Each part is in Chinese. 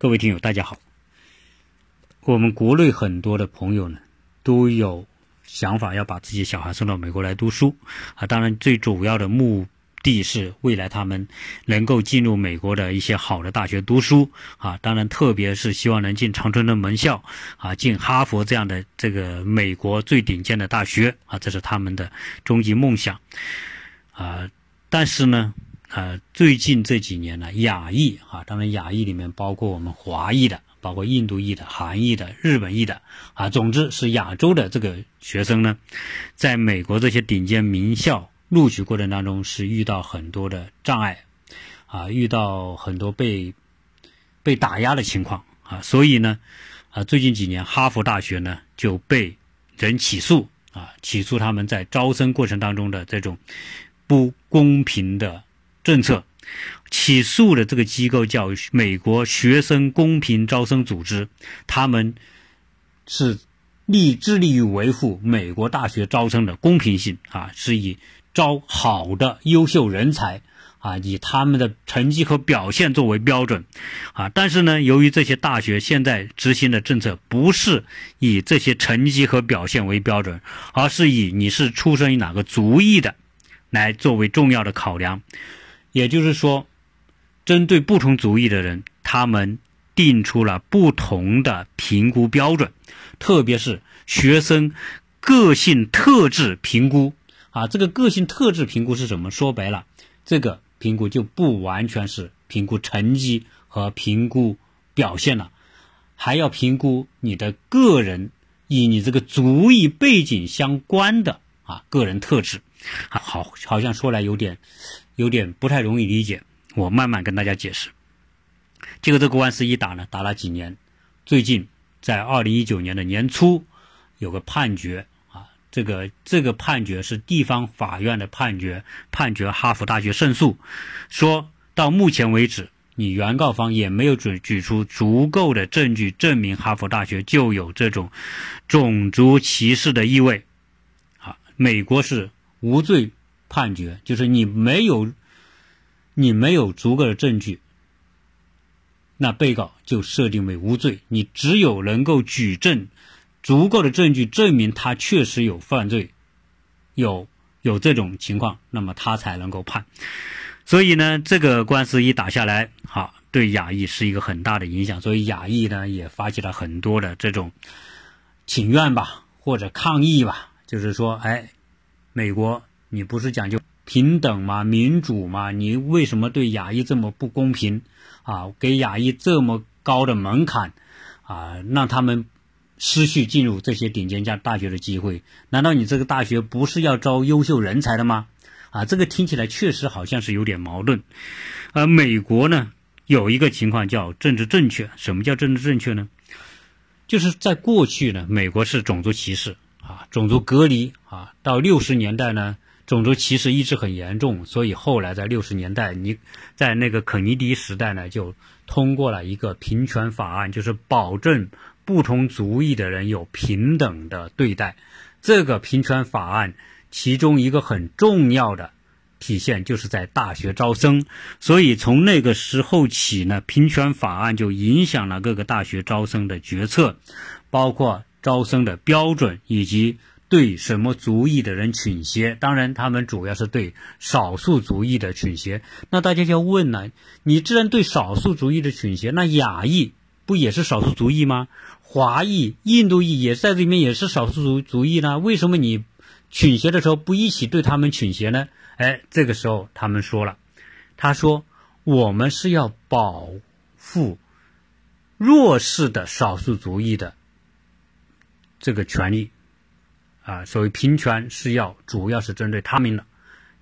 各位听友，大家好。我们国内很多的朋友呢，都有想法要把自己小孩送到美国来读书啊。当然，最主要的目的是未来他们能够进入美国的一些好的大学读书啊。当然，特别是希望能进常春藤门校啊，进哈佛这样的这个美国最顶尖的大学啊，这是他们的终极梦想啊。但是呢。呃，最近这几年呢，亚裔啊，当然亚裔里面包括我们华裔的，包括印度裔的、韩裔的、日本裔的啊，总之是亚洲的这个学生呢，在美国这些顶尖名校录取过程当中是遇到很多的障碍啊，遇到很多被被打压的情况啊，所以呢，啊，最近几年哈佛大学呢就被人起诉啊，起诉他们在招生过程当中的这种不公平的。政策起诉的这个机构叫美国学生公平招生组织，他们是力致力于维护美国大学招生的公平性啊，是以招好的优秀人才啊，以他们的成绩和表现作为标准啊。但是呢，由于这些大学现在执行的政策不是以这些成绩和表现为标准，而是以你是出生于哪个族裔的来作为重要的考量。也就是说，针对不同族裔的人，他们定出了不同的评估标准，特别是学生个性特质评估啊。这个个性特质评估是什么？说白了，这个评估就不完全是评估成绩和评估表现了，还要评估你的个人与你这个族裔背景相关的啊个人特质。好，好像说来有点。有点不太容易理解，我慢慢跟大家解释。结果这个官司一打呢，打了几年。最近在二零一九年的年初，有个判决啊，这个这个判决是地方法院的判决，判决哈佛大学胜诉，说到目前为止，你原告方也没有举举出足够的证据证明哈佛大学就有这种种族歧视的意味。啊，美国是无罪。判决就是你没有，你没有足够的证据，那被告就设定为无罪。你只有能够举证足够的证据证明他确实有犯罪，有有这种情况，那么他才能够判。所以呢，这个官司一打下来，好，对亚裔是一个很大的影响。所以亚裔呢也发起了很多的这种请愿吧，或者抗议吧，就是说，哎，美国。你不是讲究平等吗？民主吗？你为什么对亚裔这么不公平啊？给亚裔这么高的门槛啊，让他们失去进入这些顶尖家大学的机会？难道你这个大学不是要招优秀人才的吗？啊，这个听起来确实好像是有点矛盾。而美国呢，有一个情况叫政治正确。什么叫政治正确呢？就是在过去呢，美国是种族歧视啊，种族隔离啊，到六十年代呢。种族歧视一直很严重，所以后来在六十年代，你在那个肯尼迪时代呢，就通过了一个平权法案，就是保证不同族裔的人有平等的对待。这个平权法案其中一个很重要的体现就是在大学招生，所以从那个时候起呢，平权法案就影响了各个大学招生的决策，包括招生的标准以及。对什么族裔的人倾斜？当然，他们主要是对少数族裔的倾斜。那大家就要问了：你既然对少数族裔的倾斜，那亚裔不也是少数族裔吗？华裔、印度裔也在这里面也是少数族族裔呢？为什么你倾斜的时候不一起对他们倾斜呢？哎，这个时候他们说了，他说我们是要保护弱势的少数族裔的这个权利。啊，所谓平权是要主要是针对他们的，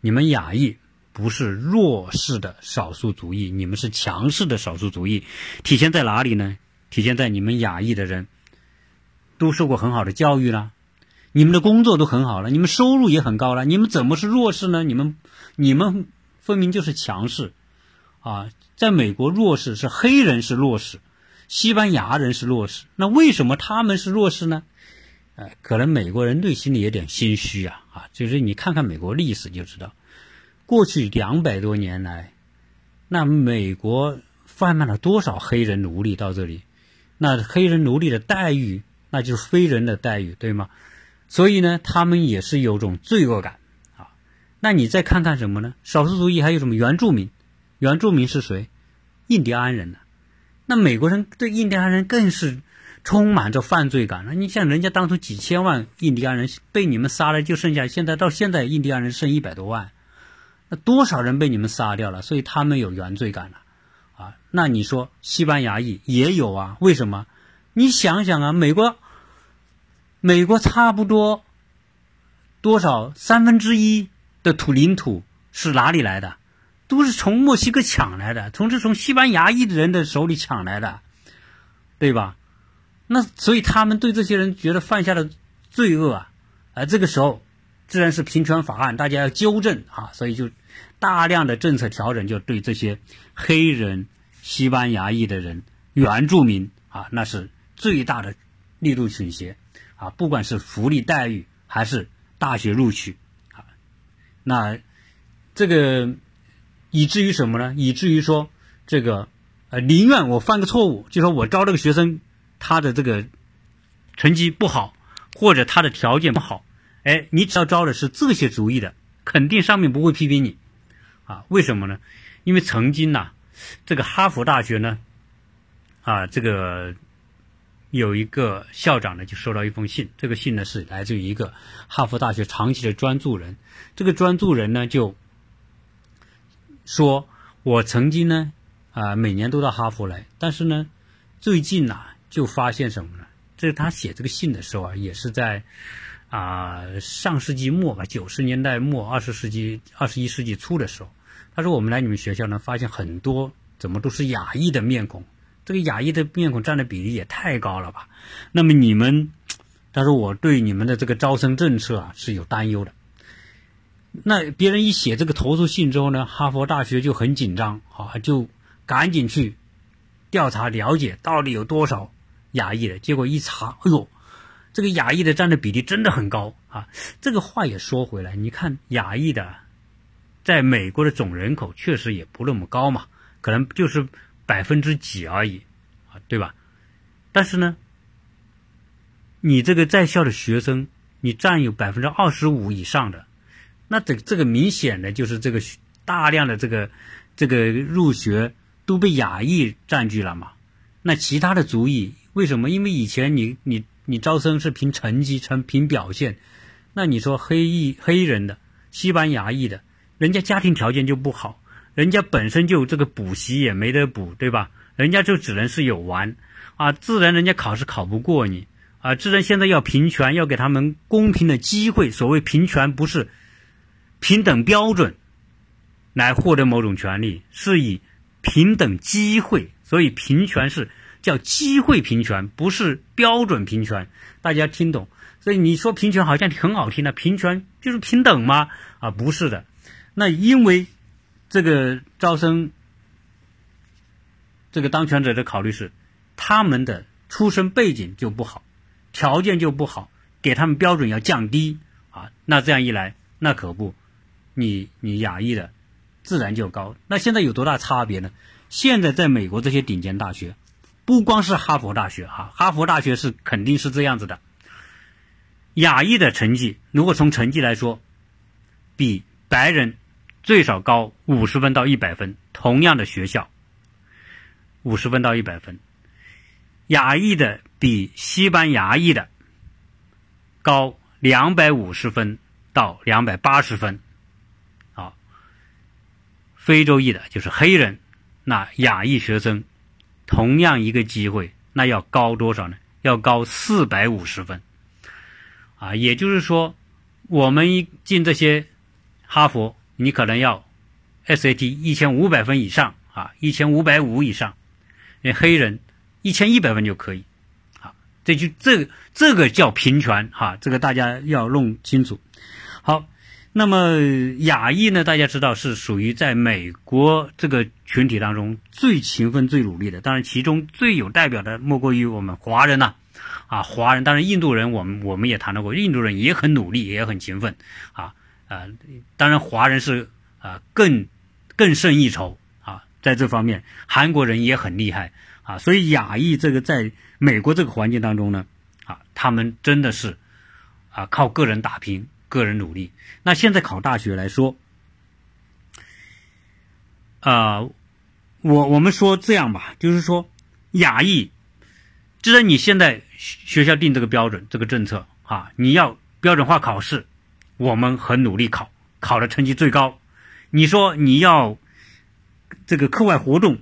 你们亚裔不是弱势的少数族裔，你们是强势的少数族裔，体现在哪里呢？体现在你们亚裔的人都受过很好的教育了，你们的工作都很好了，你们收入也很高了，你们怎么是弱势呢？你们你们分明就是强势啊！在美国，弱势是黑人是弱势，西班牙人是弱势，那为什么他们是弱势呢？呃，可能美国人内心里有点心虚啊，啊，就是你看看美国历史就知道，过去两百多年来，那美国贩卖了多少黑人奴隶到这里？那黑人奴隶的待遇，那就是非人的待遇，对吗？所以呢，他们也是有种罪恶感啊。那你再看看什么呢？少数族裔还有什么原住民？原住民是谁？印第安人呢？那美国人对印第安人更是充满着犯罪感。那你像人家当初几千万印第安人被你们杀了，就剩下现在到现在印第安人剩一百多万，那多少人被你们杀掉了？所以他们有原罪感了啊。那你说西班牙裔也有啊？为什么？你想想啊，美国。美国差不多多少三分之一的土领土是哪里来的？都是从墨西哥抢来的，从是从西班牙裔的人的手里抢来的，对吧？那所以他们对这些人觉得犯下的罪恶啊，而这个时候自然是平权法案，大家要纠正啊，所以就大量的政策调整，就对这些黑人、西班牙裔的人、原住民啊，那是最大的力度倾斜。啊，不管是福利待遇还是大学录取，啊，那这个以至于什么呢？以至于说这个呃，宁愿我犯个错误，就说我招这个学生，他的这个成绩不好，或者他的条件不好，哎，你只要招的是这些主意的，肯定上面不会批评你，啊，为什么呢？因为曾经呐，这个哈佛大学呢，啊，这个。有一个校长呢，就收到一封信。这个信呢是来自于一个哈佛大学长期的专助人。这个专助人呢就说：“我曾经呢啊每年都到哈佛来，但是呢最近呐就发现什么呢？这他写这个信的时候啊，也是在啊上世纪末吧，九十年代末，二十世纪二十一世纪初的时候。他说我们来你们学校呢，发现很多怎么都是亚裔的面孔。”这个亚裔的面孔占的比例也太高了吧？那么你们，他说我对你们的这个招生政策啊是有担忧的。那别人一写这个投诉信之后呢，哈佛大学就很紧张啊，就赶紧去调查了解到底有多少亚裔的。结果一查，哎呦，这个亚裔的占的比例真的很高啊！这个话也说回来，你看亚裔的在美国的总人口确实也不那么高嘛，可能就是。百分之几而已，啊，对吧？但是呢，你这个在校的学生，你占有百分之二十五以上的，那这这个明显的就是这个大量的这个这个入学都被亚裔占据了嘛？那其他的族裔为什么？因为以前你你你招生是凭成绩、成凭表现，那你说黑裔黑人的、西班牙裔的，人家家庭条件就不好。人家本身就这个补习也没得补，对吧？人家就只能是有玩，啊，自然人家考试考不过你，啊，自然现在要平权，要给他们公平的机会。所谓平权，不是平等标准来获得某种权利，是以平等机会。所以平权是叫机会平权，不是标准平权。大家听懂？所以你说平权好像很好听的，平权就是平等吗？啊，不是的。那因为。这个招生，这个当权者的考虑是，他们的出身背景就不好，条件就不好，给他们标准要降低啊。那这样一来，那可不，你你亚裔的自然就高。那现在有多大差别呢？现在在美国这些顶尖大学，不光是哈佛大学哈，哈佛大学是肯定是这样子的。亚裔的成绩，如果从成绩来说，比白人。最少高五十分到一百分，同样的学校，五十分到一百分，亚裔的比西班牙裔的高两百五十分到两百八十分，啊，非洲裔的就是黑人，那亚裔学生同样一个机会，那要高多少呢？要高四百五十分，啊，也就是说，我们一进这些哈佛。你可能要 SAT 一千五百分以上啊，一千五百五以上，那黑人一千一百分就可以，啊，这就这这个叫平权哈，这个大家要弄清楚。好，那么亚裔呢，大家知道是属于在美国这个群体当中最勤奋、最努力的，当然其中最有代表的莫过于我们华人呐，啊，华人，当然印度人我们我们也谈到过，印度人也很努力，也很勤奋，啊。啊，当然，华人是啊更更胜一筹啊，在。在这方面，韩国人也很厉害啊。所以亚裔这个在美国这个环境当中呢，啊，他们真的是啊靠个人打拼、个人努力。那现在考大学来说，啊，我我们说这样吧，就是说亚裔，既然你现在学校定这个标准、这个政策啊，你要标准化考试，我们很努力考，考的成绩最高。你说你要这个课外活动、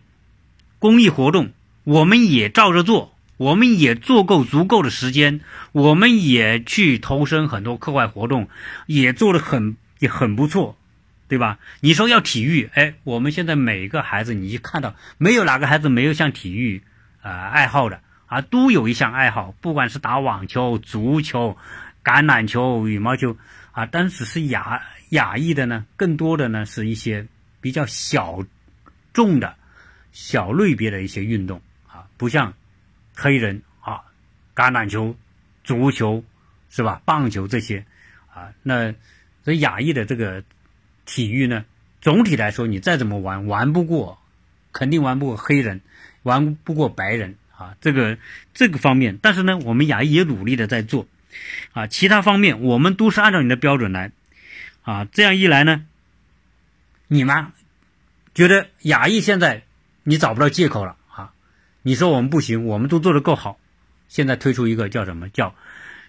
公益活动，我们也照着做，我们也做够足够的时间，我们也去投身很多课外活动，也做的很也很不错，对吧？你说要体育，哎，我们现在每个孩子，你一看到没有哪个孩子没有像体育啊爱好的啊，都有一项爱好，不管是打网球、足球、橄榄球、羽毛球啊，但只是亚。亚裔的呢，更多的呢是一些比较小众的小类别的一些运动啊，不像黑人啊，橄榄球、足球是吧？棒球这些啊，那所以亚裔的这个体育呢，总体来说你再怎么玩，玩不过，肯定玩不过黑人，玩不过白人啊。这个这个方面，但是呢，我们亚裔也努力的在做啊，其他方面我们都是按照你的标准来。啊，这样一来呢，你们觉得亚裔现在你找不到借口了？你说我们不行，我们都做得够好。现在推出一个叫什么叫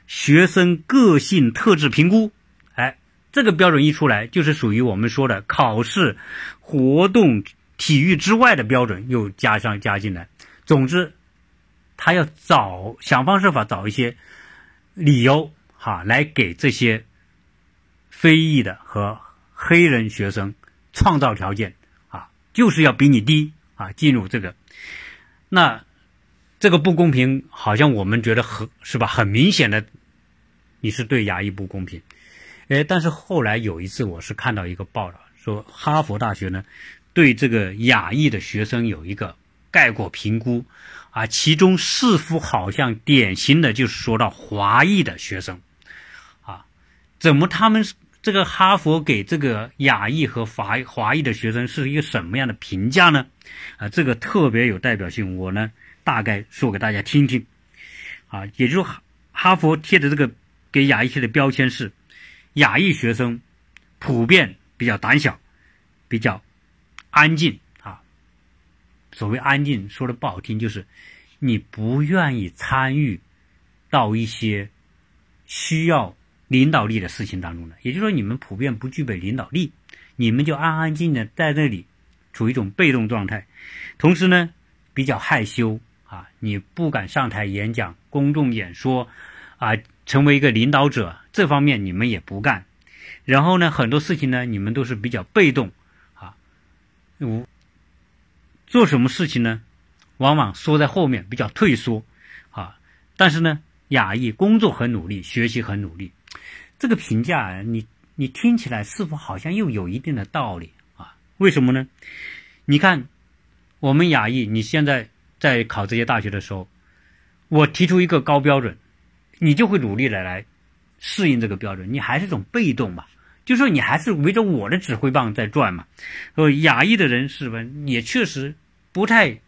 学生个性特质评估？哎，这个标准一出来，就是属于我们说的考试、活动、体育之外的标准，又加上加进来。总之，他要找想方设法找一些理由哈，来给这些。非裔的和黑人学生创造条件啊，就是要比你低啊，进入这个。那这个不公平，好像我们觉得很是吧？很明显的，你是对亚裔不公平。哎，但是后来有一次，我是看到一个报道，说哈佛大学呢对这个亚裔的学生有一个概括评估啊，其中似乎好像典型的就是说到华裔的学生啊，怎么他们？这个哈佛给这个亚裔和华华裔的学生是一个什么样的评价呢？啊，这个特别有代表性，我呢大概说给大家听听。啊，也就是哈哈佛贴的这个给亚裔贴的标签是，亚裔学生普遍比较胆小，比较安静啊。所谓安静，说的不好听，就是你不愿意参与到一些需要。领导力的事情当中呢，也就是说你们普遍不具备领导力，你们就安安静静的在这里，处于一种被动状态，同时呢比较害羞啊，你不敢上台演讲、公众演说啊，成为一个领导者，这方面你们也不干。然后呢，很多事情呢你们都是比较被动啊，我做什么事情呢，往往缩在后面，比较退缩啊。但是呢，雅意工作很努力，学习很努力。这个评价，你你听起来似乎好像又有一定的道理啊？为什么呢？你看，我们亚裔，你现在在考这些大学的时候，我提出一个高标准，你就会努力的来适应这个标准，你还是种被动嘛？就说你还是围着我的指挥棒在转嘛？呃，亚裔的人是吧？也确实不太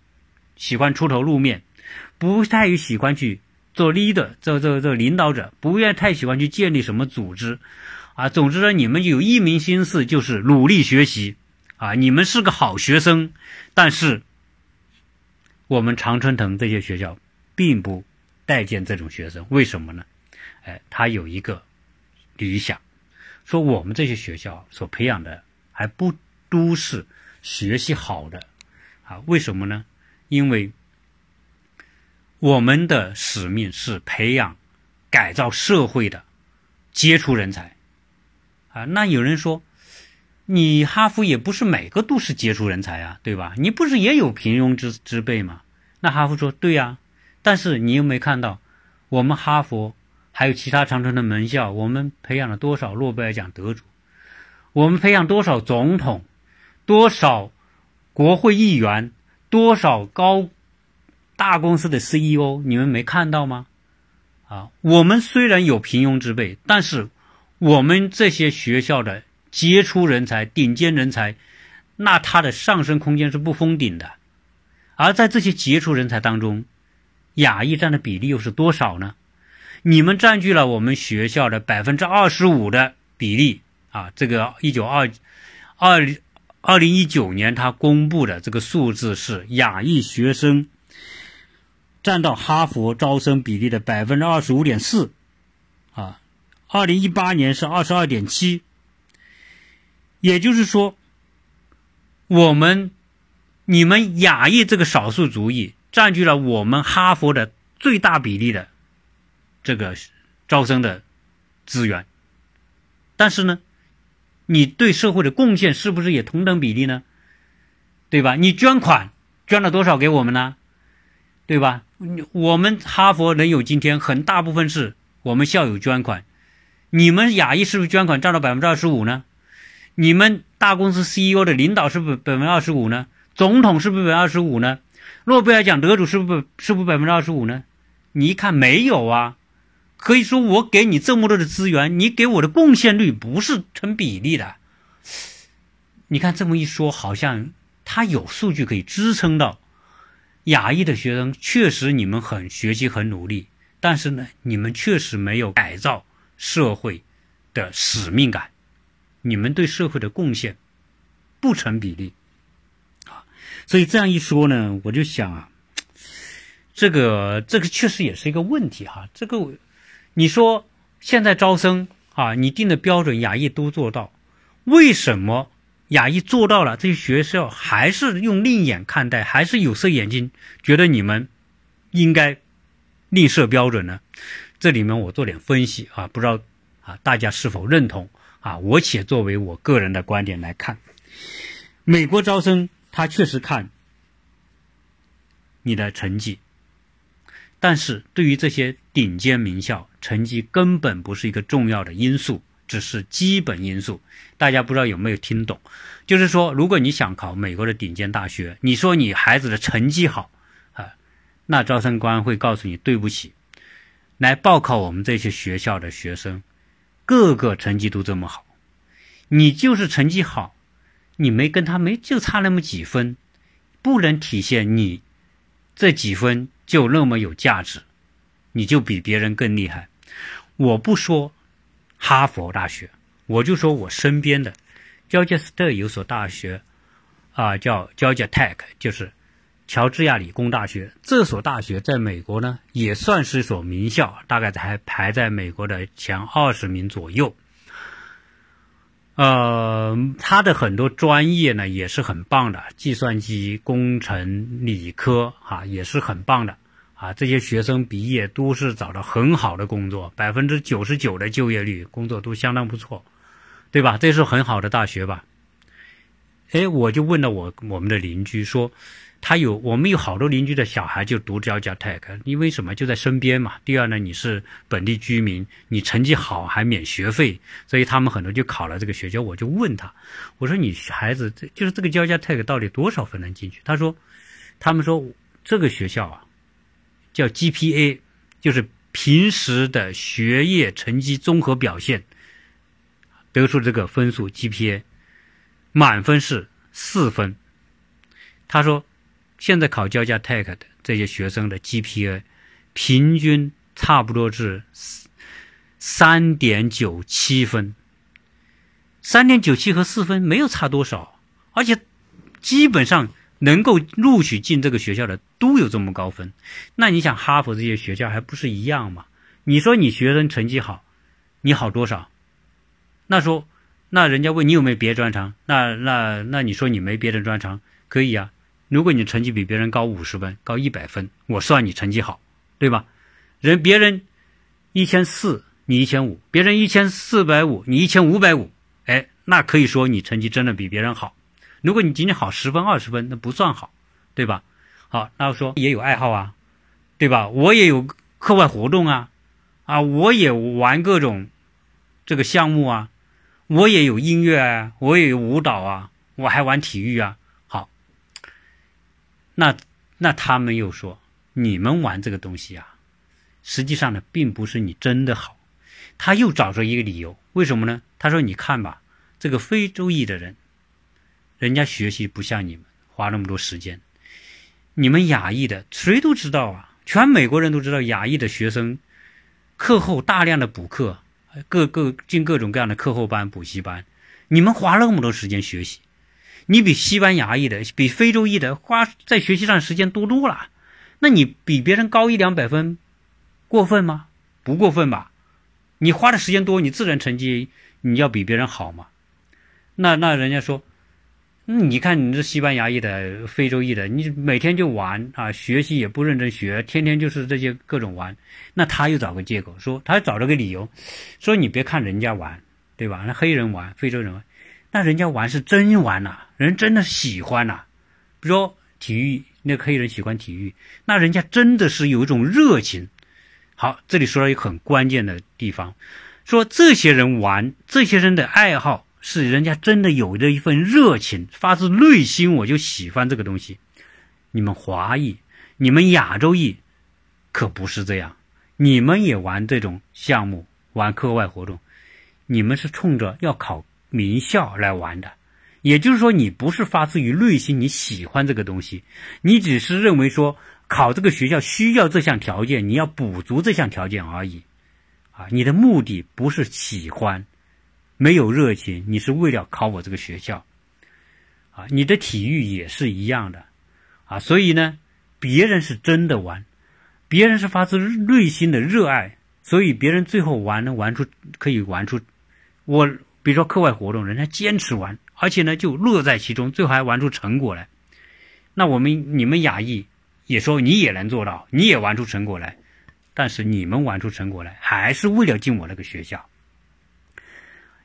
喜欢出头露面，不太于喜欢去。做 leader，做做做领导者，不愿太喜欢去建立什么组织，啊，总之呢，你们有一门心思就是努力学习，啊，你们是个好学生，但是我们常春藤这些学校并不待见这种学生，为什么呢？哎，他有一个理想，说我们这些学校所培养的还不都是学习好的，啊，为什么呢？因为。我们的使命是培养、改造社会的杰出人才，啊，那有人说，你哈佛也不是每个都是杰出人才啊，对吧？你不是也有平庸之之辈吗？那哈佛说，对呀，但是你有没看到，我们哈佛还有其他长城的门校，我们培养了多少诺贝尔奖得主？我们培养多少总统？多少国会议员？多少高？大公司的 CEO，你们没看到吗？啊，我们虽然有平庸之辈，但是我们这些学校的杰出人才、顶尖人才，那他的上升空间是不封顶的。而在这些杰出人才当中，亚裔占的比例又是多少呢？你们占据了我们学校的百分之二十五的比例啊！这个一九二二二零一九年他公布的这个数字是亚裔学生占到哈佛招生比例的百分之二十五点四啊，二零一八年是二十二点七，也就是说，我们你们亚裔这个少数族裔占据了我们哈佛的最大比例的。这个招生的资源，但是呢，你对社会的贡献是不是也同等比例呢？对吧？你捐款捐了多少给我们呢？对吧？我们哈佛能有今天，很大部分是我们校友捐款。你们亚裔是不是捐款占到百分之二十五呢？你们大公司 CEO 的领导是不是百分之二十五呢？总统是不是百分之二十五呢？诺贝尔奖得主是不是是不是百分之二十五呢？你一看没有啊。可以说，我给你这么多的资源，你给我的贡献率不是成比例的。你看这么一说，好像他有数据可以支撑到亚裔的学生确实你们很学习很努力，但是呢，你们确实没有改造社会的使命感，你们对社会的贡献不成比例啊。所以这样一说呢，我就想啊，这个这个确实也是一个问题哈，这个。你说现在招生啊，你定的标准亚裔都做到，为什么亚裔做到了，这些学校还是用另眼看待，还是有色眼镜，觉得你们应该另设标准呢？这里面我做点分析啊，不知道啊大家是否认同啊？我且作为我个人的观点来看，美国招生他确实看你的成绩。但是对于这些顶尖名校，成绩根本不是一个重要的因素，只是基本因素。大家不知道有没有听懂？就是说，如果你想考美国的顶尖大学，你说你孩子的成绩好啊，那招生官会告诉你，对不起，来报考我们这些学校的学生，个个成绩都这么好，你就是成绩好，你没跟他没就差那么几分，不能体现你这几分。就那么有价值，你就比别人更厉害。我不说哈佛大学，我就说我身边的乔治斯特有所大学，啊，叫乔治亚 Tech，就是乔治亚理工大学。这所大学在美国呢，也算是一所名校，大概还排在美国的前二十名左右。呃，它的很多专业呢也是很棒的，计算机工程、理科啊也是很棒的啊。这些学生毕业都是找到很好的工作，百分之九十九的就业率，工作都相当不错，对吧？这是很好的大学吧？哎，我就问了我我们的邻居说。他有，我们有好多邻居的小孩就读 Georgia Tech，因为什么？就在身边嘛。第二呢，你是本地居民，你成绩好还免学费，所以他们很多就考了这个学校。我就问他，我说你孩子这就是这个 Georgia Tech 到底多少分能进去？他说，他们说这个学校啊，叫 GPA，就是平时的学业成绩综合表现得出这个分数 GPA，满分是四分。他说。现在考交加 Tech 的这些学生的 GPA 平均差不多是三点九七分，三点九七和四分没有差多少，而且基本上能够录取进这个学校的都有这么高分。那你想哈佛这些学校还不是一样吗？你说你学生成绩好，你好多少？那说那人家问你有没有别的专长？那那那你说你没别的专长，可以啊。如果你成绩比别人高五十分、高一百分，我算你成绩好，对吧？人别人一千四，你一千五；别人一千四百五，你一千五百五。哎，那可以说你成绩真的比别人好。如果你仅仅好十分、二十分，那不算好，对吧？好，那我说也有爱好啊，对吧？我也有课外活动啊，啊，我也玩各种这个项目啊，我也有音乐啊，我也有舞蹈啊，我还玩体育啊。好那那他们又说，你们玩这个东西啊，实际上呢，并不是你真的好。他又找出一个理由，为什么呢？他说：“你看吧，这个非洲裔的人，人家学习不像你们花那么多时间。你们亚裔的谁都知道啊，全美国人都知道亚裔的学生课后大量的补课，各个进各种各样的课后班、补习班。你们花那么多时间学习，你比西班牙裔的、比非洲裔的花在学习上时间多多了。那你比别人高一两百分，过分吗？不过分吧？你花的时间多，你自然成绩你要比别人好嘛。那那人家说，你看你这西班牙裔的、非洲裔的，你每天就玩啊，学习也不认真学，天天就是这些各种玩。那他又找个借口说，他找了个理由，说你别看人家玩。对吧？那黑人玩，非洲人玩，那人家玩是真玩呐，人真的喜欢呐。比如说体育，那黑人喜欢体育，那人家真的是有一种热情。好，这里说到一个很关键的地方，说这些人玩，这些人的爱好是人家真的有着一份热情，发自内心我就喜欢这个东西。你们华裔，你们亚洲裔，可不是这样，你们也玩这种项目，玩课外活动。你们是冲着要考名校来玩的，也就是说，你不是发自于内心你喜欢这个东西，你只是认为说考这个学校需要这项条件，你要补足这项条件而已，啊，你的目的不是喜欢，没有热情，你是为了考我这个学校，啊，你的体育也是一样的，啊，所以呢，别人是真的玩，别人是发自内心的热爱，所以别人最后玩能玩出可以玩出。我比如说课外活动，人家坚持玩，而且呢就乐在其中，最后还玩出成果来。那我们你们雅艺也说你也能做到，你也玩出成果来，但是你们玩出成果来还是为了进我那个学校。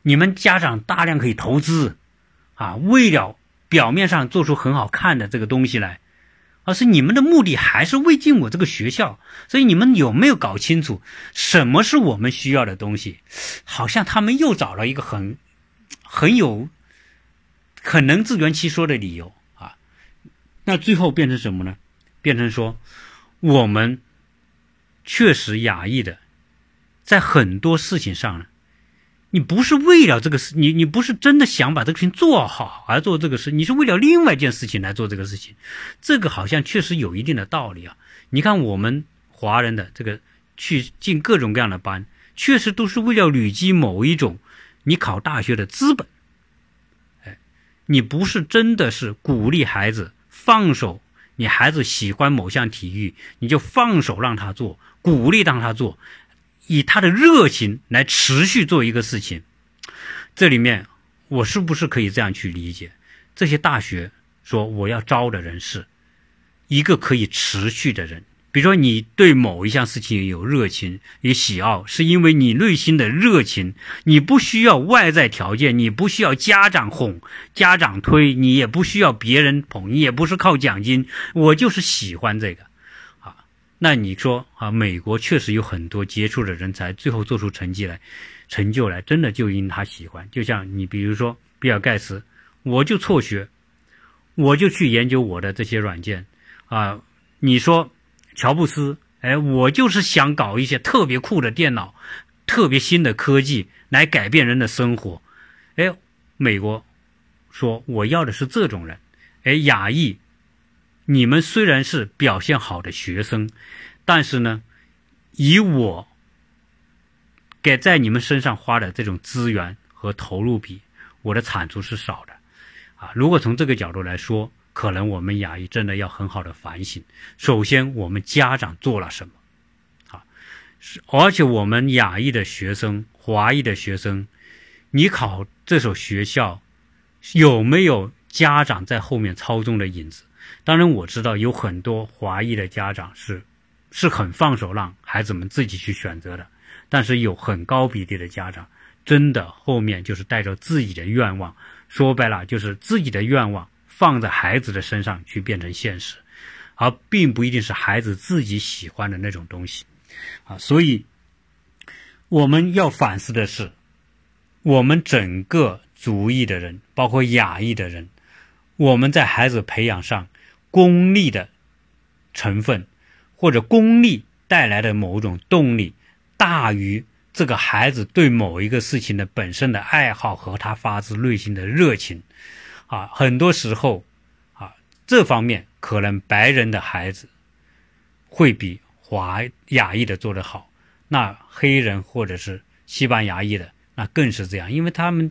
你们家长大量可以投资啊，为了表面上做出很好看的这个东西来。而是你们的目的还是为进我这个学校，所以你们有没有搞清楚什么是我们需要的东西？好像他们又找了一个很很有很能自圆其说的理由啊。那最后变成什么呢？变成说我们确实亚裔的，在很多事情上呢。你不是为了这个事，你你不是真的想把这个事情做好而做这个事，你是为了另外一件事情来做这个事情，这个好像确实有一定的道理啊。你看我们华人的这个去进各种各样的班，确实都是为了累积某一种你考大学的资本。哎，你不是真的是鼓励孩子放手，你孩子喜欢某项体育，你就放手让他做，鼓励让他做。以他的热情来持续做一个事情，这里面我是不是可以这样去理解？这些大学说我要招的人是一个可以持续的人，比如说你对某一项事情有热情、有喜好，是因为你内心的热情，你不需要外在条件，你不需要家长哄、家长推，你也不需要别人捧，你也不是靠奖金，我就是喜欢这个。那你说啊，美国确实有很多杰出的人才，最后做出成绩来、成就来，真的就因他喜欢。就像你，比如说比尔盖茨，我就辍学，我就去研究我的这些软件啊。你说乔布斯，哎，我就是想搞一些特别酷的电脑、特别新的科技来改变人的生活。哎，美国说我要的是这种人，哎，亚裔。你们虽然是表现好的学生，但是呢，以我给在你们身上花的这种资源和投入比，我的产出是少的，啊，如果从这个角度来说，可能我们亚裔真的要很好的反省。首先，我们家长做了什么？啊，是而且我们亚裔的学生、华裔的学生，你考这所学校有没有家长在后面操纵的影子？当然我知道有很多华裔的家长是是很放手让孩子们自己去选择的，但是有很高比例的家长真的后面就是带着自己的愿望，说白了就是自己的愿望放在孩子的身上去变成现实，而并不一定是孩子自己喜欢的那种东西啊。所以我们要反思的是，我们整个族裔的人，包括亚裔的人，我们在孩子培养上。功利的成分，或者功利带来的某种动力，大于这个孩子对某一个事情的本身的爱好和他发自内心的热情，啊，很多时候啊，这方面可能白人的孩子会比华亚裔的做得好，那黑人或者是西班牙裔的那更是这样，因为他们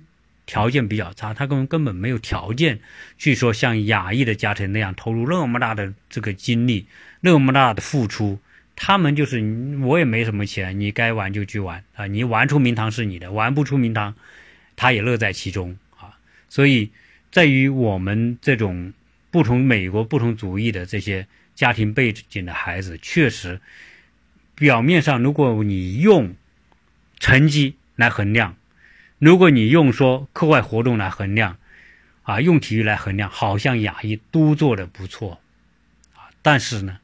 条件比较差，他根本根本没有条件去说像亚裔的家庭那样投入那么大的这个精力，那么大的付出。他们就是我也没什么钱，你该玩就去玩啊！你玩出名堂是你的，玩不出名堂，他也乐在其中啊！所以，在于我们这种不同美国不同族裔的这些家庭背景的孩子，确实，表面上如果你用成绩来衡量，如果你用说课外活动来衡量，啊，用体育来衡量，好像亚裔都做的不错啊，但是呢？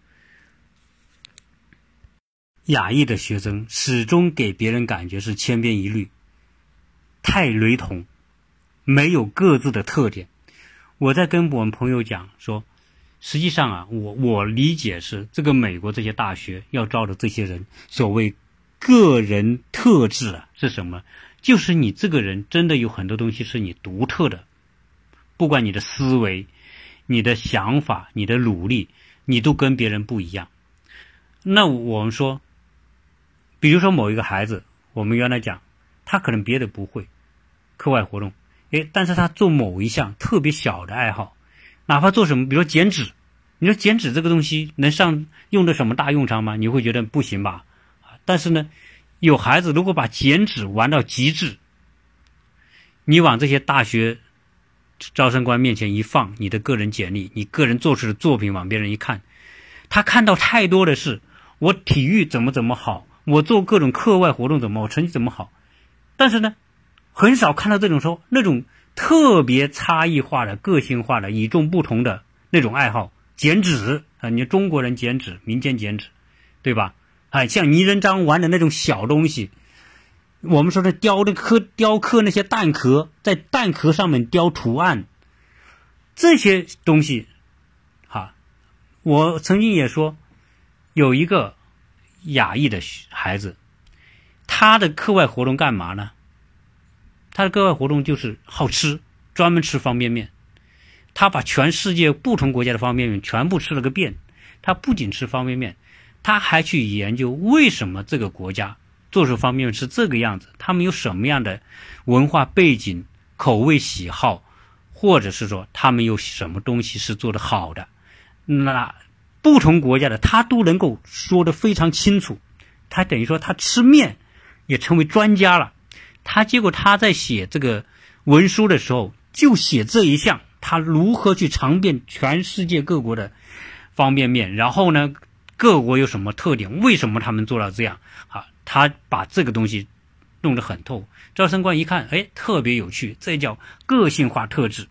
亚裔的学生始终给别人感觉是千篇一律，太雷同，没有各自的特点。我在跟我们朋友讲说，实际上啊，我我理解是这个美国这些大学要招的这些人，所谓个人特质啊是什么？就是你这个人真的有很多东西是你独特的，不管你的思维、你的想法、你的努力，你都跟别人不一样。那我们说。比如说某一个孩子，我们原来讲，他可能别的不会，课外活动，哎，但是他做某一项特别小的爱好，哪怕做什么，比如说剪纸，你说剪纸这个东西能上用的什么大用场吗？你会觉得不行吧？但是呢，有孩子如果把剪纸玩到极致，你往这些大学招生官面前一放，你的个人简历，你个人做出的作品往别人一看，他看到太多的是我体育怎么怎么好。我做各种课外活动怎么，我成绩怎么好？但是呢，很少看到这种说那种特别差异化的、个性化的、与众不同的那种爱好，剪纸啊！你中国人剪纸，民间剪纸，对吧？哎，像泥人张玩的那种小东西，我们说的雕的刻、雕刻那些蛋壳，在蛋壳上面雕图案，这些东西，哈，我曾经也说有一个。亚裔的孩子，他的课外活动干嘛呢？他的课外活动就是好吃，专门吃方便面。他把全世界不同国家的方便面全部吃了个遍。他不仅吃方便面，他还去研究为什么这个国家做出方便面是这个样子，他们有什么样的文化背景、口味喜好，或者是说他们有什么东西是做得好的。那。不同国家的他都能够说得非常清楚，他等于说他吃面也成为专家了。他结果他在写这个文书的时候就写这一项，他如何去尝遍全世界各国的方便面，然后呢各国有什么特点，为什么他们做到这样？啊，他把这个东西弄得很透。招生官一看，哎，特别有趣，这叫个性化特质。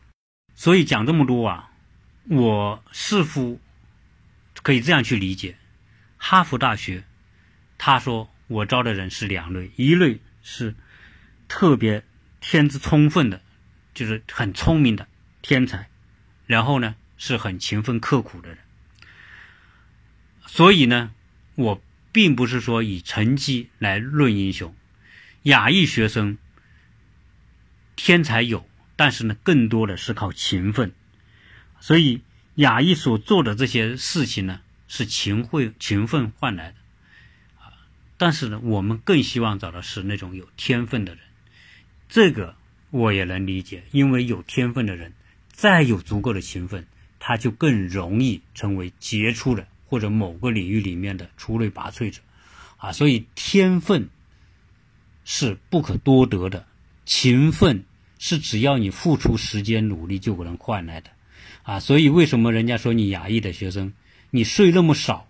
所以讲这么多啊，我似乎。可以这样去理解，哈佛大学，他说我招的人是两类，一类是特别天资充分的，就是很聪明的天才，然后呢是很勤奋刻苦的人。所以呢，我并不是说以成绩来论英雄，亚裔学生天才有，但是呢更多的是靠勤奋，所以。亚裔所做的这些事情呢，是勤会勤奋换来的，啊，但是呢，我们更希望找的是那种有天分的人，这个我也能理解，因为有天分的人，再有足够的勤奋，他就更容易成为杰出的或者某个领域里面的出类拔萃者，啊，所以天分是不可多得的，勤奋是只要你付出时间努力就能换来的。啊，所以为什么人家说你牙医的学生，你睡那么少，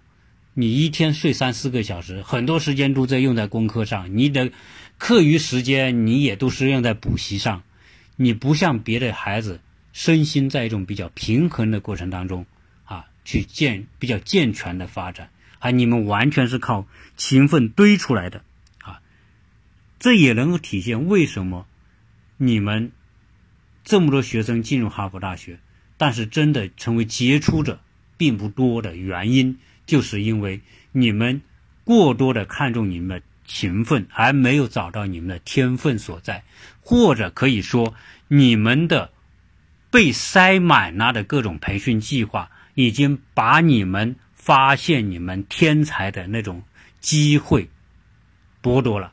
你一天睡三四个小时，很多时间都在用在功课上，你的课余时间你也都是用在补习上，你不像别的孩子，身心在一种比较平衡的过程当中，去健比较健全的发展，啊，你们完全是靠勤奋堆出来的，啊，这也能够体现为什么你们这么多学生进入哈佛大学。但是，真的成为杰出者并不多的原因，就是因为你们过多的看重你们的勤奋，而没有找到你们的天分所在，或者可以说，你们的被塞满了的各种培训计划，已经把你们发现你们天才的那种机会剥夺了。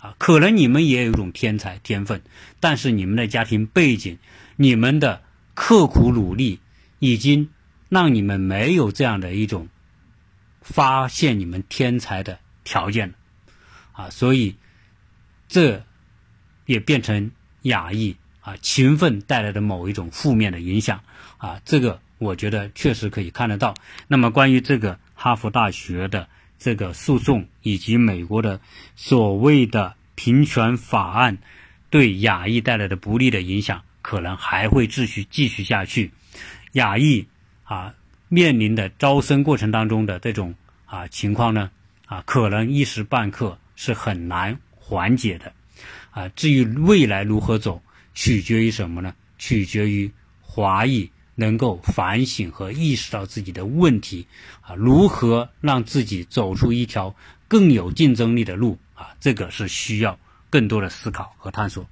啊，可能你们也有一种天才天分，但是你们的家庭背景、你们的刻苦努力，已经让你们没有这样的一种发现你们天才的条件了。啊，所以这也变成压抑啊勤奋带来的某一种负面的影响。啊，这个我觉得确实可以看得到。那么关于这个哈佛大学的。这个诉讼以及美国的所谓的平权法案对亚裔带来的不利的影响，可能还会继续继续下去。亚裔啊面临的招生过程当中的这种啊情况呢啊，可能一时半刻是很难缓解的啊。至于未来如何走，取决于什么呢？取决于华裔。能够反省和意识到自己的问题，啊，如何让自己走出一条更有竞争力的路啊，这个是需要更多的思考和探索。